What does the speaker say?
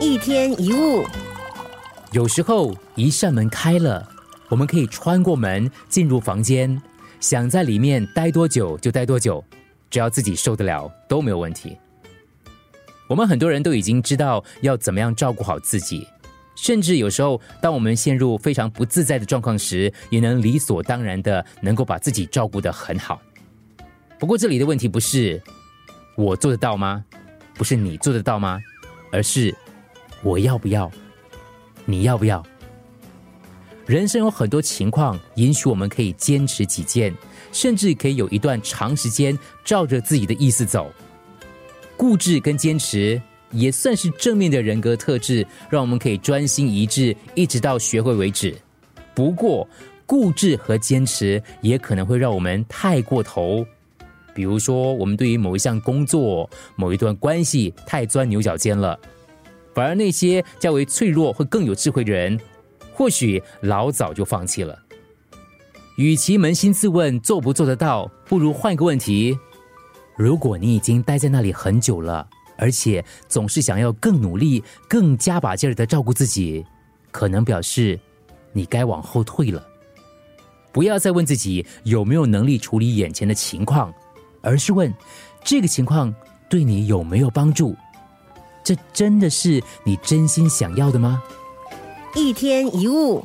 一天一物，有时候一扇门开了，我们可以穿过门进入房间，想在里面待多久就待多久，只要自己受得了都没有问题。我们很多人都已经知道要怎么样照顾好自己，甚至有时候当我们陷入非常不自在的状况时，也能理所当然的能够把自己照顾得很好。不过这里的问题不是我做得到吗？不是你做得到吗？而是我要不要？你要不要？人生有很多情况允许我们可以坚持己见，甚至可以有一段长时间照着自己的意思走。固执跟坚持也算是正面的人格特质，让我们可以专心一致，一直到学会为止。不过，固执和坚持也可能会让我们太过头。比如说，我们对于某一项工作、某一段关系太钻牛角尖了，反而那些较为脆弱或更有智慧的人，或许老早就放弃了。与其扪心自问做不做得到，不如换个问题：如果你已经待在那里很久了，而且总是想要更努力、更加把劲儿的照顾自己，可能表示你该往后退了。不要再问自己有没有能力处理眼前的情况。而是问，这个情况对你有没有帮助？这真的是你真心想要的吗？一天一物。